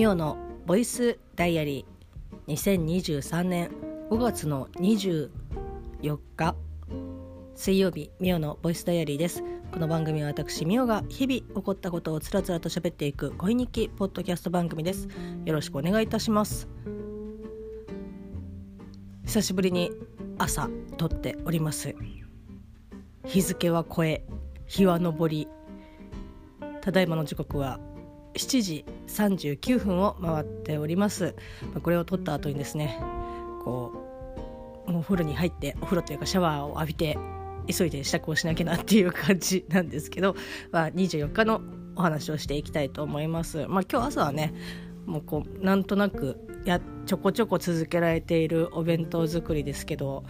ミオのボイスダイアリー2023年5月の24日。水曜日ミオのボイスダイアリーです。この番組は私ミオが日々起こったことをつらつらと喋っていく恋日記ポッドキャスト番組です。よろしくお願いいたします。久しぶりに朝撮っております。日付は超え日は昇りただいまの時刻は7時39分を回っておりますこれを撮った後にですねこうお風呂に入ってお風呂というかシャワーを浴びて急いで支度をしなきゃなっていう感じなんですけど、まあ、24日のお話をしていきたいと思います。まあ、今日朝はねもうこうなんとなくやちょこちょこ続けられているお弁当作りですけど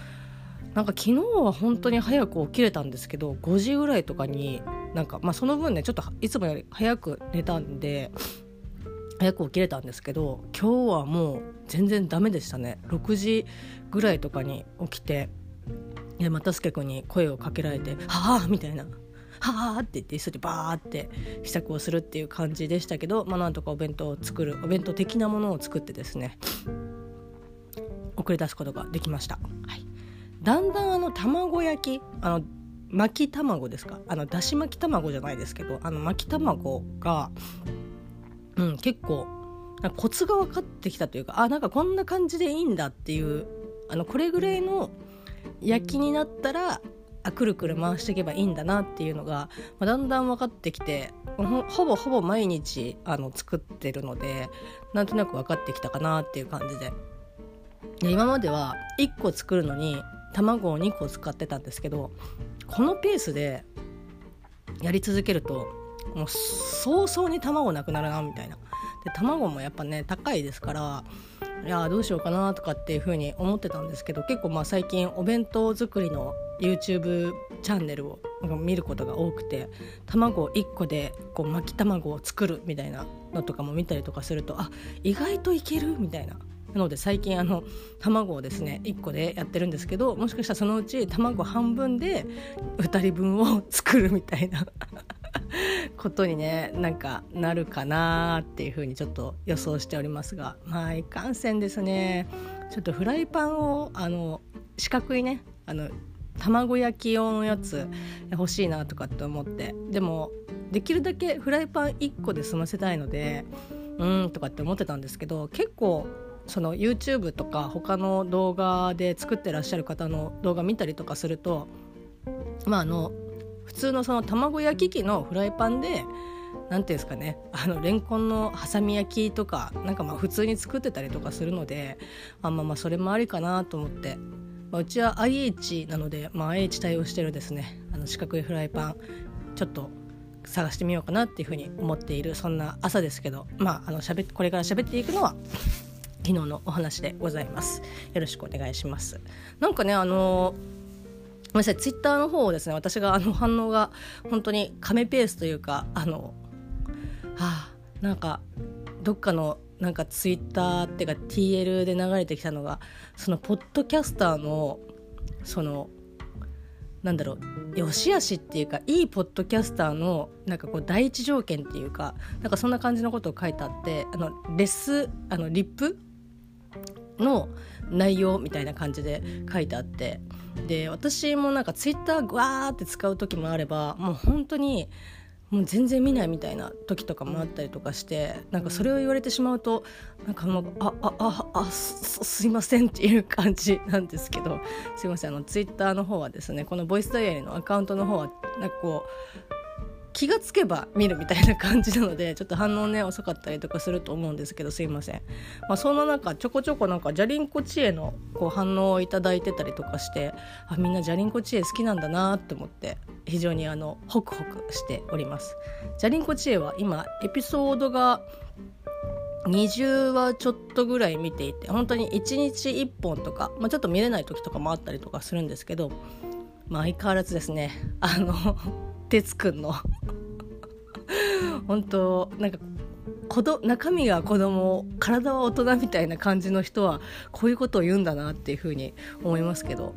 なんか昨日は本当に早く起きれたんですけど5時ぐらいとかになんか、まあ、その分ねちょっといつもより早く寝たんで早く起きれたんですけど今日はもう全然ダメでしたね。6時ぐらいとかに起きてで又助君に声をかけられて「はあ」みたいな「はあ」って言って急いでバーって支度をするっていう感じでしたけど、まあ、なんとかお弁当を作るお弁当的なものを作ってですね送り出すことができました。はい、だんだんあの卵焼きあの巻き卵ですか？あのだし巻き卵じゃないですけどあの巻き卵が、うん、結構コツが分かってきたというかあなんかこんな感じでいいんだっていうあのこれぐらいの焼きになったらあくるくる回していけばいいんだなっていうのが、まあ、だんだん分かってきてほぼほぼ毎日あの作ってるのでなんとなく分かってきたかなっていう感じで。で今までは1個作るのに卵を2個使ってたんですけどこのペースでやり続けるともう早々に卵なくなるなみたいな。で卵もやっぱね高いですからいやどうしようかなとかっていう風に思ってたんですけど結構まあ最近お弁当作りの YouTube チャンネルを見ることが多くて卵1個でこう巻き卵を作るみたいなのとかも見たりとかするとあ意外といけるみたいな。なので最近あの卵をですね1個でやってるんですけどもしかしたらそのうち卵半分で2人分を作るみたいな ことにねなんかなるかなっていうふうにちょっと予想しておりますがまあいかんせんですね。ちょっとフライパンをあの四角いねあの卵焼き用のやつ欲しいなとかって思って。でもできるだけフライパン1個で済ませたいのでうんとかって思ってたんですけど結構その YouTube とか他の動画で作ってらっしゃる方の動画見たりとかするとまああの普通のその卵焼き器のフライパンで何ていうんですかねあのレンコンのハサミ焼きとかなんかまあ普通に作ってたりとかするのであまあまあそれもありかなと思って、まあ、うちは IH なので、まあ、IH 対応してるですね。あの四角いフライパンちょっと探してみようかなっていうふうに思っているそんな朝ですけどまああのしゃべこれから喋っていくのは昨日のお話でございます。よろしくお願いします。なんかねあのごめんなさい。ツイッターの方をですね私があの反応が本当に亀ペースというかあのはあなんかどっかのなんかツイッターっていうか TL で流れてきたのがそのポッドキャスターのそのなんだろう良し悪しっていうかいいポッドキャスターのなんかこう第一条件っていうかなんかそんな感じのことを書いてあってあのレスあのリップの内容みたいな感じで書いてあってで私もなんかツイッターわーって使う時もあればもう本当にもう全然見ないみたいな時とかもあったりとかしてなんかそれを言われてしまうとなんかもうああああすすいませんっていう感じなんですけどすいませんあのツイッターの方はですねこのボイスダイアリーのアカウントの方はなんかこう気がつけば見るみたいな感じなので ちょっと反応ね遅かったりとかすると思うんですけどすいません、まあ、その中ちょこちょこなんかじゃりんこ知恵のこう反応をいただいてたりとかしてあみんなじゃりんこ知恵好きなんだなって思って非常にあのホクホクしております。じゃりんこ知恵は今エピソードが20話ちょっとぐらい見ていて本当に1日1本とか、まあ、ちょっと見れない時とかもあったりとかするんですけど、まあ、相変わらずですねあの哲くんの。本当なんか子ど中身が子供体は大人みたいな感じの人はこういうことを言うんだなっていうふうに思いますけど。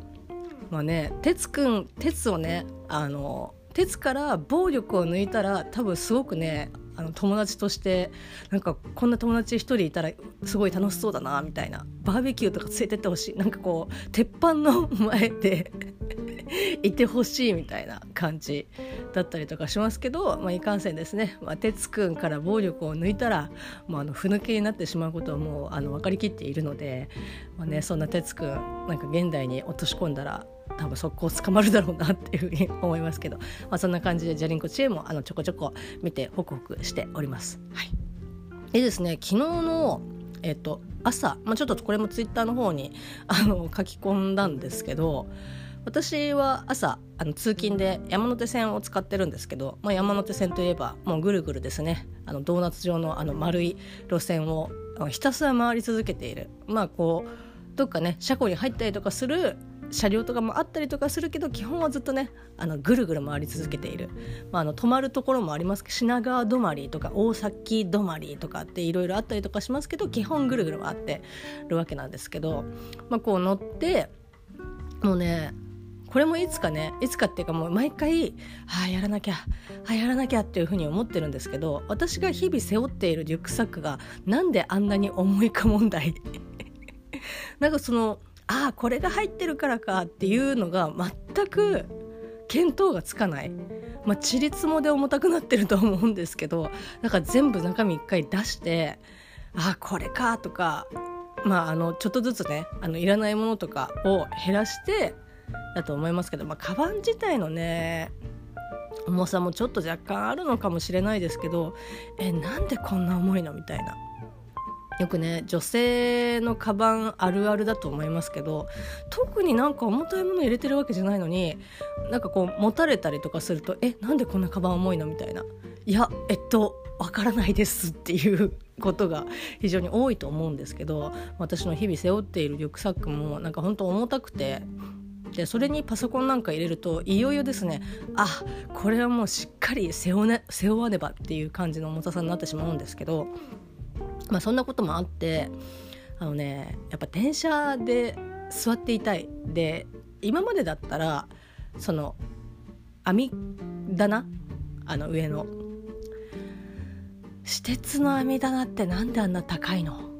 まあね哲くん哲をねあの鉄から暴力を抜いたら多分すごくねあの友達としてなんかこんな友達一人いたらすごい楽しそうだなみたいな。バーベキューとか連れてってほしい。なんかこう鉄板の前で いてほしいみたいな感じだったりとかしますけど、まあ、いかんせんですね、まあ、哲くんから暴力を抜いたらもうあのふぬけになってしまうことはもうあの分かりきっているので、まあね、そんな哲くんなんか現代に落とし込んだら多分速攻捕まるだろうなっていうふうに思いますけど、まあ、そんな感じでじゃりんこ知恵もあのちょこちょこ見てホクホクしております。はい、でですね昨日の、えっと、朝、まあ、ちょっとこれもツイッターの方にあの書き込んだんですけど私は朝あの通勤で山手線を使ってるんですけど、まあ、山手線といえばもうぐるぐるですね。あのドーナツ状のあの丸い路線をひたすら回り続けている。まあこうどっかね車庫に入ったりとかする車両とかもあったりとかするけど基本はずっとねあのぐるぐる回り続けている、まあ、あの止まるところもありますけど品川止まりとか大崎止まりとかっていろいろあったりとかしますけど基本ぐるぐる回ってるわけなんですけど、まあ、こう乗ってもうねこれもいつかねいつかっていうかもう毎回ああやらなきゃああやらなきゃっていうふうに思ってるんですけど私が日々背負っているリュックサックがなんであんなに重いか問題？なんかそのああこれが入ってるからかっていうのが全く見当がつかない。まあ、ちりつもで重たくなってると思うんですけどなんか全部中身一回出してああこれかとかまああのちょっとずつねあのいらないものとかを減らしてだと思いますけど、まあ、カバン自体のね重さもちょっと若干あるのかもしれないですけどえなんでこんな重いのみたいな。よくね女性のカバンあるあるだと思いますけど特になんか重たいもの入れてるわけじゃないのになんかこう持たれたりとかするとえなんでこんなカバン重いのみたいな。いやえっとわからないですっていう ことが非常に多いと思うんですけど私の日々背負っているリュックサックもなんか本当重たくてでそれにパソコンなんか入れるといよいよですねあこれはもうしっかり背負,、ね、背負わねばっていう感じの重たさになってしまうんですけど、まあ、そんなこともあってあのねやっぱ電車で座っていたいで今までだったらその網棚あの上の私鉄の網棚ってなんであんな高いの？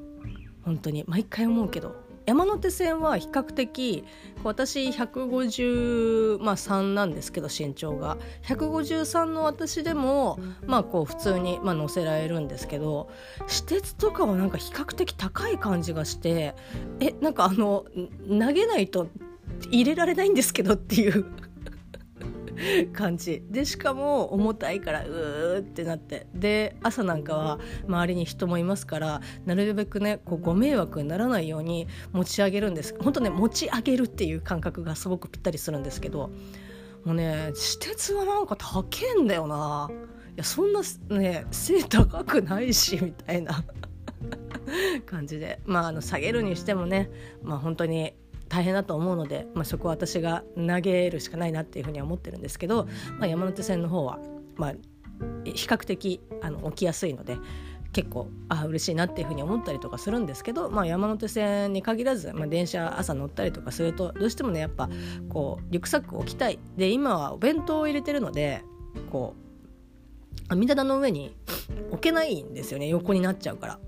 本当に毎回思うけど。山手線は比較的私153なんですけど身長が。153の私でもまあこう普通にまあ乗せられるんですけど私鉄とかはなんか比較的高い感じがしてえなんかあの投げないと入れられないんですけどっていう。感じ。でしかも重たいからうーってなって。で朝なんかは周りに人もいますからなるべくねこうご迷惑にならないように持ち上げるんです。本当ね持ち上げるっていう感覚がすごくぴったりするんですけど。もうね私鉄はなんか高えんだよな。いやそんなね背高くないしみたいな。感じで。まああの下げるにしてもねまあ本当に大変だと思うので、まあ、そこは私が投げるしかないなっていうふうには思ってるんですけど、まあ、山手線の方は、まあ、比較的あの起きやすいので結構あ嬉しいなっていうふうに思ったりとかするんですけど、まあ、山手線に限らず、まあ、電車朝乗ったりとかするとどうしてもねやっぱこうリュックサック置きたいで今はお弁当を入れてるのでこう網棚の上に置けないんですよね横になっちゃうから。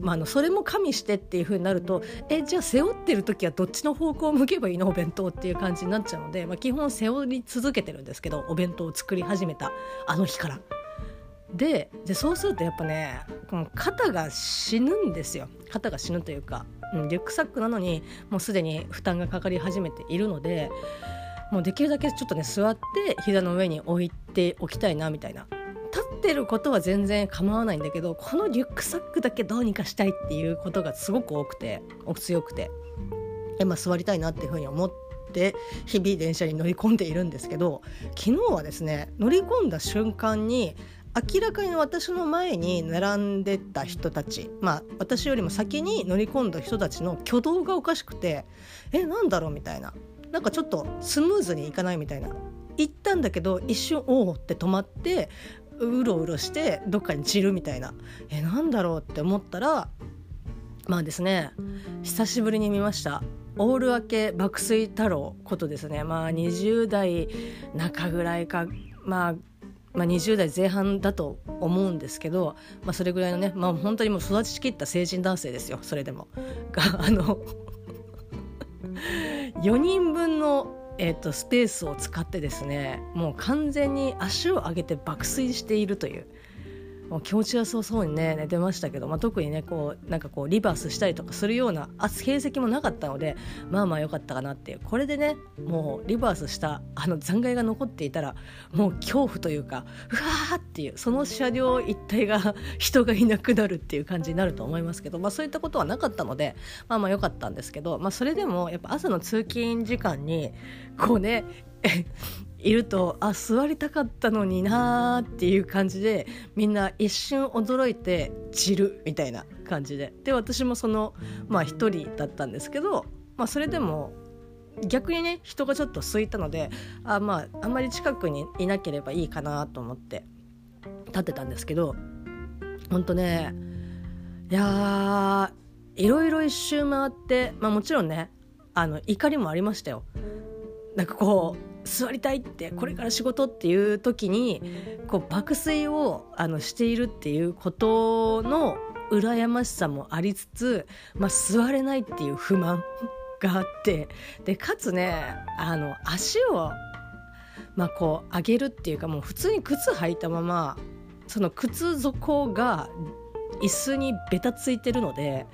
まあ、のそれも加味してっていう風になるとえじゃあ背負ってる時はどっちの方向を向けばいいのお弁当っていう感じになっちゃうので、まあ、基本背負い続けてるんですけどお弁当を作り始めたあの日から。ででそうするとやっぱねこの肩が死ぬんですよ肩が死ぬというか、うん、リュックサックなのにもうすでに負担がかかり始めているのでもうできるだけちょっとね座って膝の上に置いておきたいなみたいな立ってることは全然構わないんだけどこのリュックサックだけどうにかしたいっていうことがすごく多くて強くて。え、まあ、座りたいなっていうふうに思って日々電車に乗り込んでいるんですけど昨日はですね乗り込んだ瞬間に明らかに私の前に並んでた人たちまあ私よりも先に乗り込んだ人たちの挙動がおかしくてえなんだろうみたいな。なんかちょっとスムーズにいかないみたいな。行ったんだけど一瞬おおって止まってうろうろしてどっかに散るみたいな。えなんだろうって思ったらまあですね久しぶりに見ました。オール明け爆睡太郎ことですね。まあ20代中ぐらいかまあまあ、20代前半だと思うんですけど、まあ、それぐらいのね、まあ、本当にもう育ちきった成人男性ですよそれでも。があの 4人分の、えーと、スペースを使ってですねもう完全に足を上げて爆睡しているという。もう気持ちよさそうにね寝てましたけど、まあ、特にねこうなんかこうリバースしたりとかするような形跡もなかったのでまあまあ良かったかなっていう。これでねもうリバースしたあの残骸が残っていたらもう恐怖というかうわーっていうその車両一体が 人がいなくなるっていう感じになると思いますけど、まあ、そういったことはなかったのでまあまあ良かったんですけど、まあ、それでもやっぱ朝の通勤時間にこうねいるとあ座りたかったのになーっていう感じでみんな一瞬驚いて散るみたいな感じでで私もそのまあ一人だったんですけど、まあ、それでも逆にね人がちょっと空いたのであまああんまり近くにいなければいいかなと思って立ってたんですけどほんとねいやいろいろ一周回って、まあ、もちろんねあの怒りもありましたよ。なんかこう座りたいってこれから仕事っていう時にこう爆睡をあのしているっていうことの羨ましさもありつつ、まあ、座れないっていう不満があってでかつねあの足を、まあ、こう上げるっていうかもう普通に靴履いたままその靴底が椅子にべたついてるので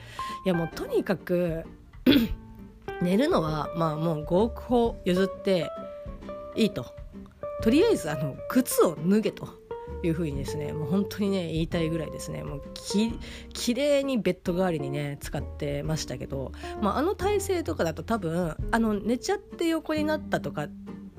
いやもうとにかく 寝るのはまあもう5億歩譲っていいと。とりあえずあの靴を脱げというふうにですねもう本当にね言いたいぐらいですね。もうききれいにベッド代わりにね使ってましたけど、まあ、あの体勢とかだと多分あの寝ちゃって横になったとか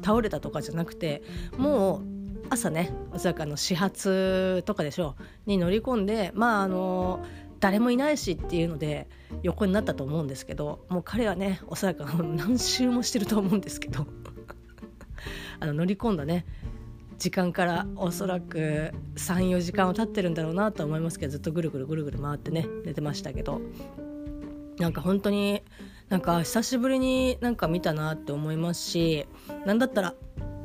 倒れたとかじゃなくてもう朝ねおそらくあの始発とかでしょうに乗り込んでまああの誰もいないしっていうので横になったと思うんですけどもう彼はねおそらく何周もしてると思うんですけど。あの乗り込んだね時間からおそらく34時間は経ってるんだろうなと思いますけどずっとぐるぐるぐるぐる回ってね寝てましたけど。なんか本当になんか久しぶりになんか見たなって思いますし何だったら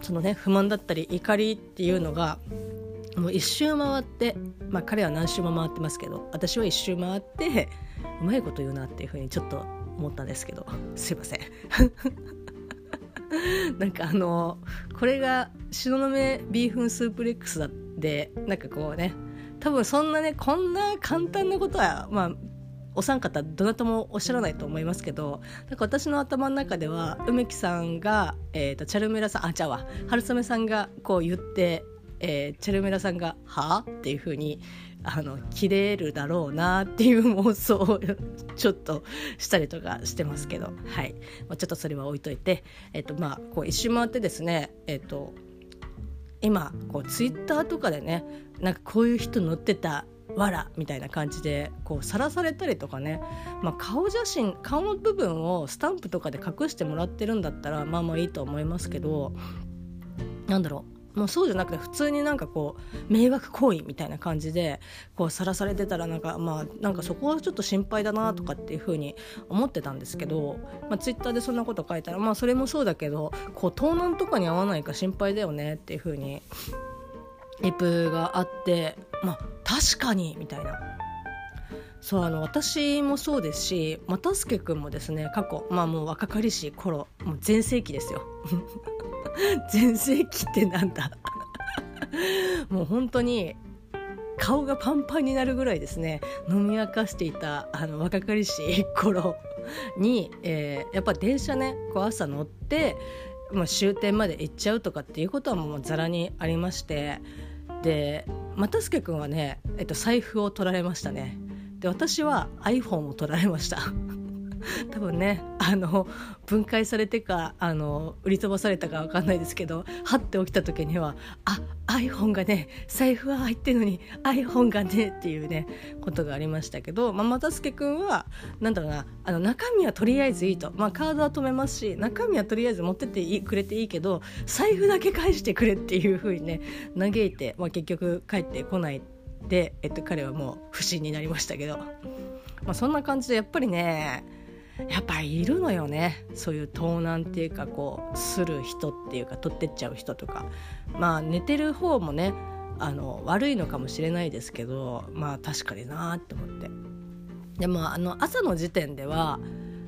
そのね不満だったり怒りっていうのがもう一周回ってまあ彼は何周も回ってますけど私は一周回ってうまいこと言うなっていうふうにちょっと思ったんですけど。すいません。なんかあのこれが東雲ビーフンスープレックスだってなんかこうね多分そんなねこんな簡単なことはまあお三方どなたもおっしゃらないと思いますけどなんか私の頭の中では梅木さんが、えーと、チャルメラさんあちゃうわ春雨さんがこう言って、えー、チャルメラさんが「は？あ?」っていうふうにあの切れるだろうなっていう妄想をちょっとしたりとかしてますけど、はい。まあ、ちょっとそれは置いといて、えっとまあ、こう一周回ってですね、えっと、今こうツイッターとかでねなんかこういう人乗ってたわらみたいな感じでこうさらされたりとかね、まあ、顔写真顔の部分をスタンプとかで隠してもらってるんだったらまあまあいいと思いますけど。なんだろう。もうそうじゃなくて普通になんかこう迷惑行為みたいな感じでこうさらされてたらなんかまあなんかそこはちょっと心配だなとかっていうふうに思ってたんですけど、まあ、ツイッターでそんなこと書いたらまあそれもそうだけどこう盗難とかに合わないか心配だよねっていうふうにリプがあってまあ確かにみたいな。そうあの私もそうですし又助君もですね過去まあもう若かりし頃もう全盛期ですよ。全盛期ってなんだ？もう本当に顔がパンパンになるぐらいですね。飲み明かしていたあの若かりしい頃に、えー、やっぱ電車ねこう朝乗って、まあ、終点まで行っちゃうとかっていうことはもうざらにありましてで又助君はね、えっと、財布を取られましたね。で私は iPhone を取られました。多分ねあの分解されてかあの売り飛ばされたか分かんないですけどはって起きた時にはあ iPhone がね財布は入ってるのに iPhone がねっていうねことがありましたけど、まあ、又助君はなんだろうなあの中身はとりあえずいいと、まあ、カードは止めますし中身はとりあえず持ってってくれていいけど財布だけ返してくれっていうふうにね嘆いて、まあ、結局帰ってこないで、えっと、彼はもう不審になりましたけど、まあ、そんな感じでやっぱりねやっぱいるのよね。そういう盗難っていうかこうする人っていうか取ってっちゃう人とか。まあ寝てる方もねあの悪いのかもしれないですけどまあ確かになって思って。でもあの朝の時点では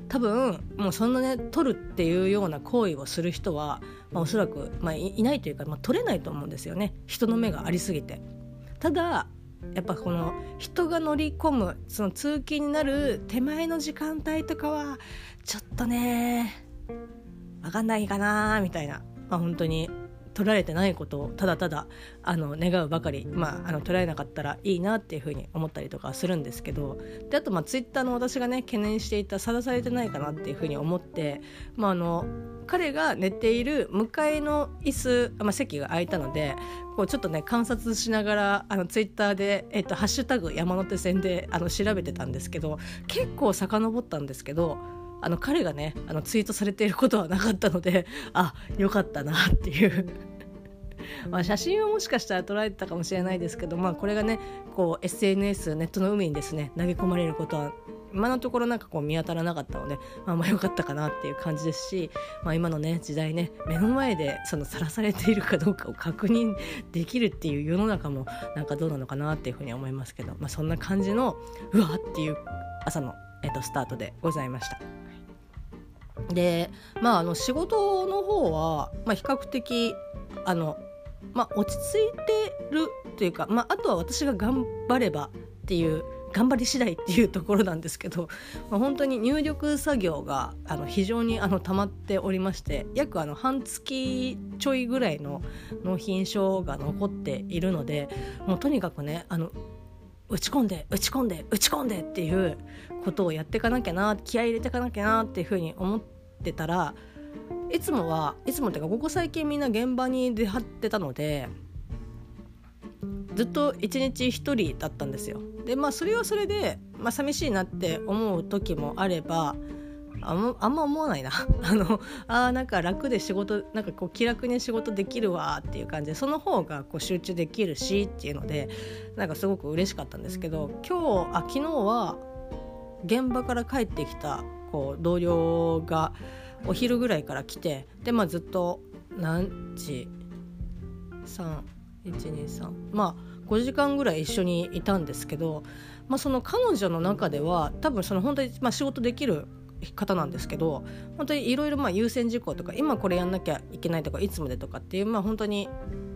多分もうそんなね取るっていうような行為をする人は、まあ、おそらく、まあ、いないというか、まあ、取れないと思うんですよね。人の目がありすぎて。ただやっぱこの人が乗り込むその通勤になる手前の時間帯とかはちょっとね分かんないかなみたいな、まあ、本当に。取られてないことをただただあの願うばかり、まあ、あの取られなかったらいいなっていうふうに思ったりとかするんですけどであとまあツイッターの私がね懸念していたさらされてないかなっていうふうに思って、まあ、あの彼が寝ている向かいの椅子、まあ、席が空いたのでこうちょっとね観察しながらあのツイッターで、えっと、ハッシュタグ山手線であの調べてたんですけど結構遡ったんですけどあの彼がねあのツイートされていることはなかったので あよかったなっていう まあ写真はもしかしたら捉えてたかもしれないですけど、まあ、これがねこう SNS ネットの海にですね投げ込まれることは今のところなんかこう見当たらなかったので、まあ、まあ良かったかなっていう感じですし、まあ、今のね時代ね目の前でそのさらされているかどうかを 確認できるっていう世の中もなんかどうなのかなっていうふうに思いますけど、まあ、そんな感じのうわっていう朝の、えっと、スタートでございました。でまああの仕事の方は、まあ、比較的あの、まあ、落ち着いてるというか、まあ、あとは私が頑張ればっていう頑張り次第っていうところなんですけど、まあ、本当に入力作業があの非常にあの溜まっておりまして約あの半月ちょいぐらいの納品書が残っているのでもうとにかくねあの打ち込んで打ち込んで打ち込んでっていうことをやっていかなきゃな気合い入れていかなきゃなっていうふうに思ってたらいつもはいつもっていうかここ最近みんな現場に出張ってたのでずっと一日一人だったんですよ。でまあそれはそれで、まあ、寂しいなって思う時もあればあんあんま思わないな。あのあなんか楽で仕事なんかこう気楽に仕事できるわっていう感じでその方がこう集中できるしっていうのでなんかすごく嬉しかったんですけど今日あ昨日は現場から帰ってきたこう同僚がお昼ぐらいから来てでまあずっと何時？3123まあ5時間ぐらい一緒にいたんですけど、まあ、その彼女の中では多分その本当に、まあ、仕事できる方なんですけど本当にいろいろ優先事項とか今これやんなきゃいけないとかいつまでとかっていうまあ本当に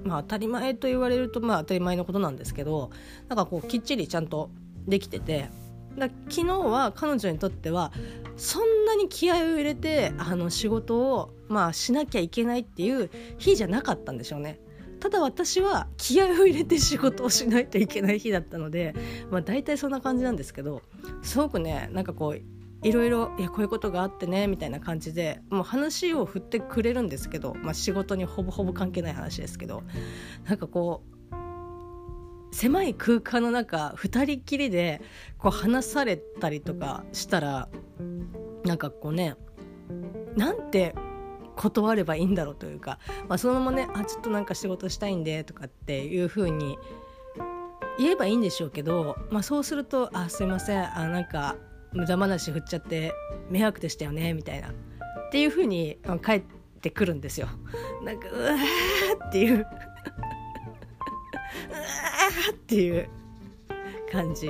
まあ当たり前と言われるとまあ当たり前のことなんですけどなんかこうきっちりちゃんとできててだ昨日は彼女にとってはそんなに気合を入れてあの仕事を、まあ、しなきゃいけないっていう日じゃなかったんでしょうね。ただ私は気合を入れて仕事をしないといけない日だったので、まあ、大体そんな感じなんですけどすごくねなんかこういろいろいやこういうことがあってねみたいな感じでもう話を振ってくれるんですけど、まあ、仕事にほぼほぼ関係ない話ですけどなんかこう狭い空間の中2人きりでこう話されたりとかしたらなんかこうねなんて断ればいいんだろうというか、まあ、そのままねあちょっとなんか仕事したいんでとかっていう風に言えばいいんでしょうけど、まあ、そうすると「あすいませんあなんか無駄話振っちゃって迷惑でしたよね」みたいな。っていう風に帰ってくるんですよ。なんかうわーっていう。うわっていう感じ。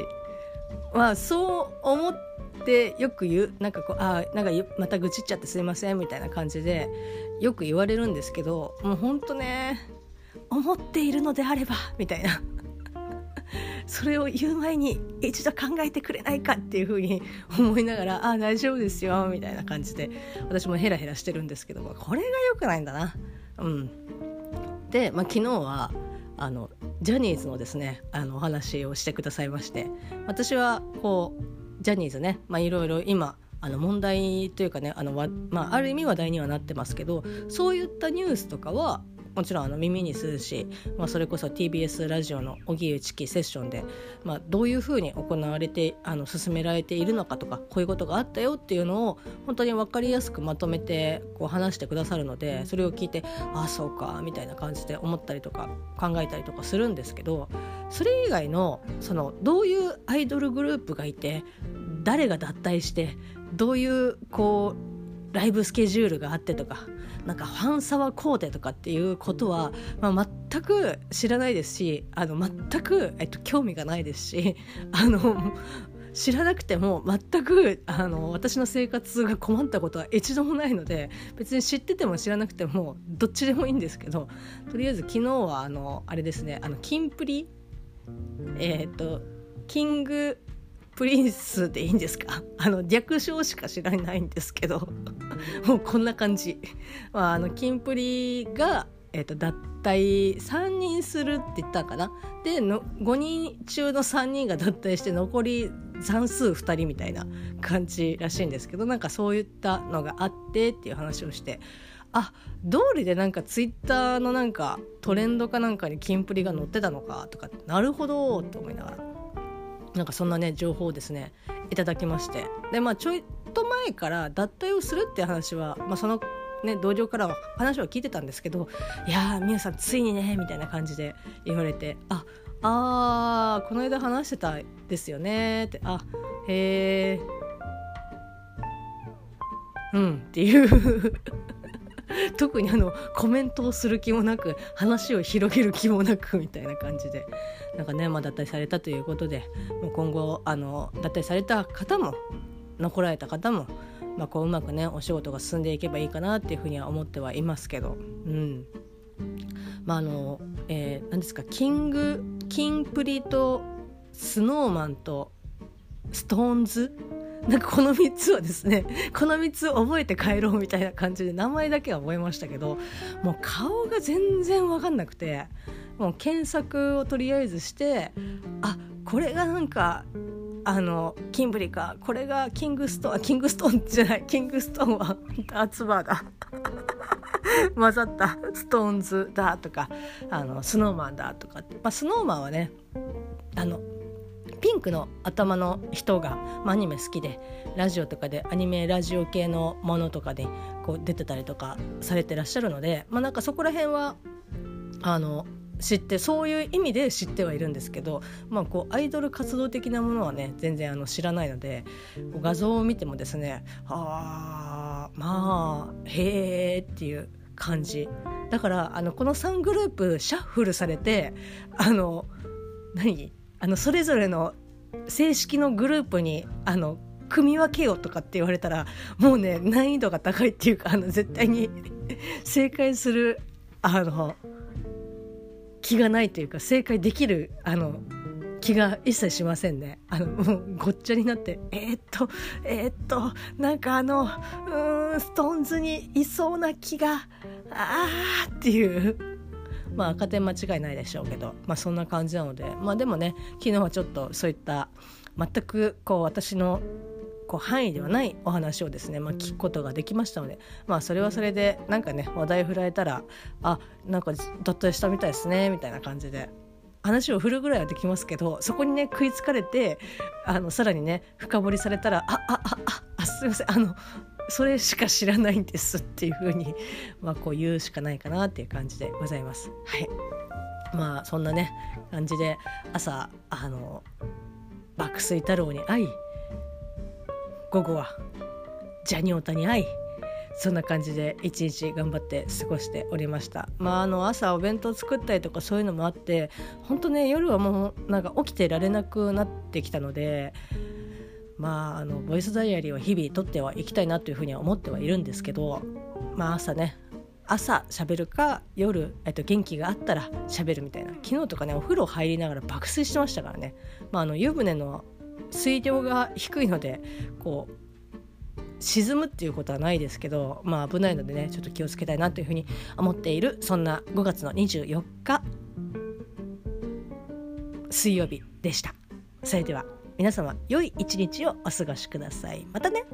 まあそう思ってよく言う。なんかこうあなんかまた愚痴っちゃってすいませんみたいな感じでよく言われるんですけどもうほんとね思っているのであればみたいな。それを言う前に一度考えてくれないかっていうふうに思いながら「ああ大丈夫ですよ」みたいな感じで私もヘラヘラしてるんですけどもこれが良くないんだな。うん、で、まあ、昨日はあのジャニーズのですねあのお話をしてくださいまして私はこうジャニーズねいろいろ今あの問題というかねあの、まあ、ある意味話題にはなってますけどそういったニュースとかはもちろんあの耳にするし、まあ、それこそ TBS ラジオの荻上チキセッションで、まあ、どういうふうに行われてあの進められているのかとかこういうことがあったよっていうのを本当に分かりやすくまとめてこう話してくださるのでそれを聞いてああそうかみたいな感じで思ったりとか考えたりとかするんですけどそれ以外のそのどういうアイドルグループがいて誰が脱退してどういうこうライブスケジュールがあってとかなんかファンサワーコーデとかっていうことは、まあ、全く知らないですしあの全く、えっと、興味がないですしあの知らなくても全くあの私の生活が困ったことは一度もないので別に知ってても知らなくてもどっちでもいいんですけどとりあえず昨日はあのあれですねあのキンプリえっ、ー、とキングプリンスでいいんですか？あの略称しか知らないんですけど。もうこんな感じ、まあ、あのキンプリがえーと、脱退3人するって言ったかな？での5人中の3人が脱退して残り残数2人みたいな感じらしいんですけどなんかそういったのがあってっていう話をして。あ通りでなんかツイッターのなんかトレンドかなんかにキンプリが載ってたのかとかなるほどって思いながら。なんかそんなね情報をですねいただきまして。でまあちょいと前から脱退をするっていう話は、まあ、そのね、同僚からは話は聞いてたんですけど「いやーみゆさんついにね」みたいな感じで言われて「ああーこの間話してたですよね」って「あへえうん」っていう。特にあのコメントをする気もなく話を広げる気もなくみたいな感じでなんかね、まあ、脱退されたということでもう今後あの脱退された方も残られた方もまあ、こううまくねお仕事が進んでいけばいいかなっていうふうには思ってはいますけど、うん。まああのえー、何ですかキングキンプリとスノーマンとストーンズなんかこの3つはですね この3つ覚えて帰ろうみたいな感じで名前だけは覚えましたけどもう顔が全然分かんなくてもう検索をとりあえずしてあこれがなんかあのキンプリかこれがキングストーンキングストーンじゃないキングストーンはダーツバーだ 混ざったストーンズだとかあのスノーマンだとか、まあ、スノーマンはねあのピンクの頭の人が、まあ、アニメ好きでラジオとかでアニメラジオ系のものとかでこう出てたりとかされてらっしゃるので、まあ、なんかそこら辺はあの知ってそういう意味で知ってはいるんですけど、まあ、こうアイドル活動的なものはね全然あの知らないので画像を見てもですねあまあへえっていう感じ。だからあのこの3グループシャッフルされてあの何？あのそれぞれの正式のグループにあの組み分けようとかって言われたらもうね 難易度が高いっていうかあの絶対に 正解するあの気がないというか正解できるあの気が一切しませんね。あのもうごっちゃになってえー、っとえー、っとなんかあのうんストーンズにいそうな気があーっていうまあ赤点間違いないでしょうけどまあそんな感じなのでまあでもね昨日はちょっとそういった全くこう私のこう範囲ではないお話をですね、まあ、聞くことができましたので、まあ、それはそれでなんかね話題振られたらあなんか脱退したみたいですねみたいな感じで話を振るぐらいはできますけどそこにね食いつかれてあのさらにね深掘りされたら「あああああすいませんあのそれしか知らないんです」っていうふうに、まあ、こう言うしかないかなっていう感じでございます。はいまあそんなね感じで朝あの爆睡太郎に会い午後はジャニオタに会いそんな感じで一日頑張って過ごしておりましたまああの朝お弁当作ったりとかそういうのもあって本当ね夜はもうなんか起きてられなくなってきたのでまああのボイスダイアリーは日々撮ってはいきたいなというふうには思ってはいるんですけどまあ朝ね朝喋るか夜、えっと、元気があったら喋るみたいな昨日とかねお風呂入りながら爆睡してましたからね、まあ、あの湯船の水量が低いのでこう沈むっていうことはないですけどまあ危ないのでねちょっと気をつけたいなというふうに思っているそんな5月の24日水曜日でした。それでは。皆様良い一日をお過ごしください。またね。